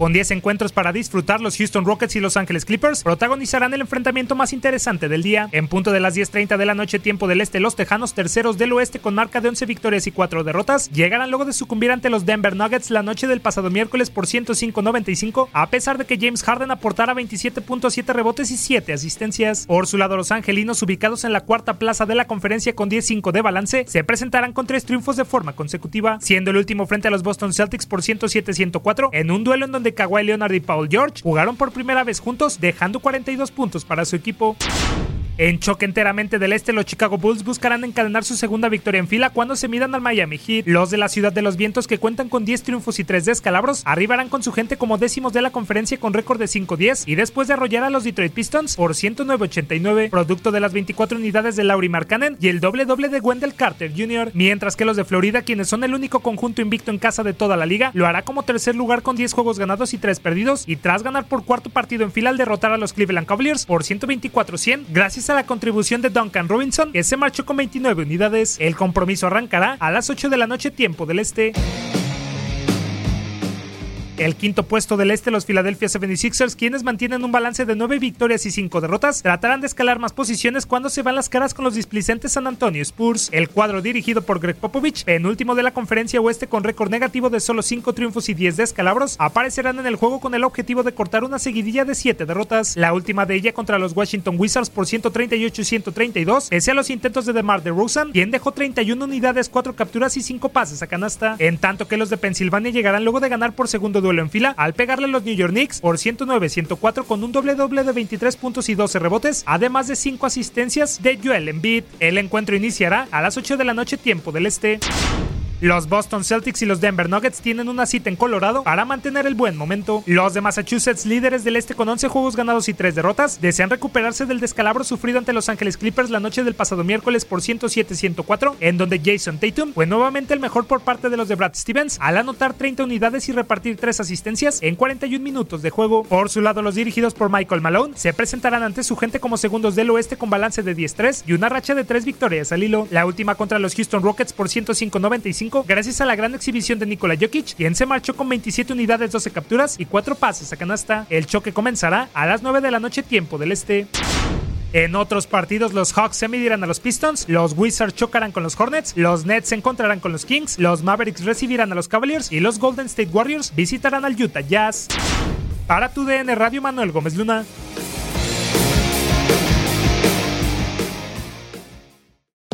Con 10 encuentros para disfrutar, los Houston Rockets y Los Ángeles Clippers protagonizarán el enfrentamiento más interesante del día. En punto de las 10.30 de la noche, tiempo del este, los Tejanos, terceros del oeste con marca de 11 victorias y 4 derrotas, llegarán luego de sucumbir ante los Denver Nuggets la noche del pasado miércoles por 105-95, a pesar de que James Harden aportara 27.7 rebotes y 7 asistencias. Por su lado, los angelinos, ubicados en la cuarta plaza de la conferencia con 10-5 de balance, se presentarán con tres triunfos de forma consecutiva, siendo el último frente a los Boston Celtics por 107-104, en un duelo en donde Kawhi Leonard y Paul George jugaron por primera vez juntos, dejando 42 puntos para su equipo. En choque enteramente del este, los Chicago Bulls buscarán encadenar su segunda victoria en fila cuando se midan al Miami Heat. Los de la Ciudad de los Vientos, que cuentan con 10 triunfos y 3 descalabros, arribarán con su gente como décimos de la conferencia con récord de 5-10 y después de arrollar a los Detroit Pistons por 109-89, producto de las 24 unidades de Laurie Markkanen y el doble doble de Wendell Carter Jr., mientras que los de Florida, quienes son el único conjunto invicto en casa de toda la liga, lo hará como tercer lugar con 10 juegos ganados y 3 perdidos y tras ganar por cuarto partido en fila al derrotar a los Cleveland Cavaliers por 124-100 gracias a la contribución de Duncan Robinson, que se marchó con 29 unidades. El compromiso arrancará a las 8 de la noche tiempo del este. El quinto puesto del este, los Philadelphia 76ers, quienes mantienen un balance de 9 victorias y 5 derrotas, tratarán de escalar más posiciones cuando se van las caras con los displicentes San Antonio Spurs. El cuadro dirigido por Greg Popovich, penúltimo de la conferencia oeste con récord negativo de solo 5 triunfos y 10 descalabros, aparecerán en el juego con el objetivo de cortar una seguidilla de 7 derrotas, la última de ella contra los Washington Wizards por 138 y 132, pese a los intentos de DeMar DeRozan, quien dejó 31 unidades, 4 capturas y 5 pases a canasta, en tanto que los de Pensilvania llegarán luego de ganar por segundo duelo en fila al pegarle a los New York Knicks por 109-104 con un doble doble de 23 puntos y 12 rebotes, además de 5 asistencias de Joel Embiid. El encuentro iniciará a las 8 de la noche tiempo del este. Los Boston Celtics y los Denver Nuggets tienen una cita en Colorado para mantener el buen momento. Los de Massachusetts, líderes del este con 11 juegos ganados y 3 derrotas, desean recuperarse del descalabro sufrido ante Los Ángeles Clippers la noche del pasado miércoles por 107-104, en donde Jason Tatum fue nuevamente el mejor por parte de los de Brad Stevens al anotar 30 unidades y repartir 3 asistencias en 41 minutos de juego. Por su lado, los dirigidos por Michael Malone se presentarán ante su gente como segundos del oeste con balance de 10-3 y una racha de 3 victorias al hilo. La última contra los Houston Rockets por 105-95 gracias a la gran exhibición de Nikola Jokic, quien se marchó con 27 unidades, 12 capturas y 4 pases a canasta. El choque comenzará a las 9 de la noche tiempo del este. En otros partidos, los Hawks se medirán a los Pistons, los Wizards chocarán con los Hornets, los Nets se encontrarán con los Kings, los Mavericks recibirán a los Cavaliers y los Golden State Warriors visitarán al Utah Jazz. Para tu DN Radio, Manuel Gómez Luna.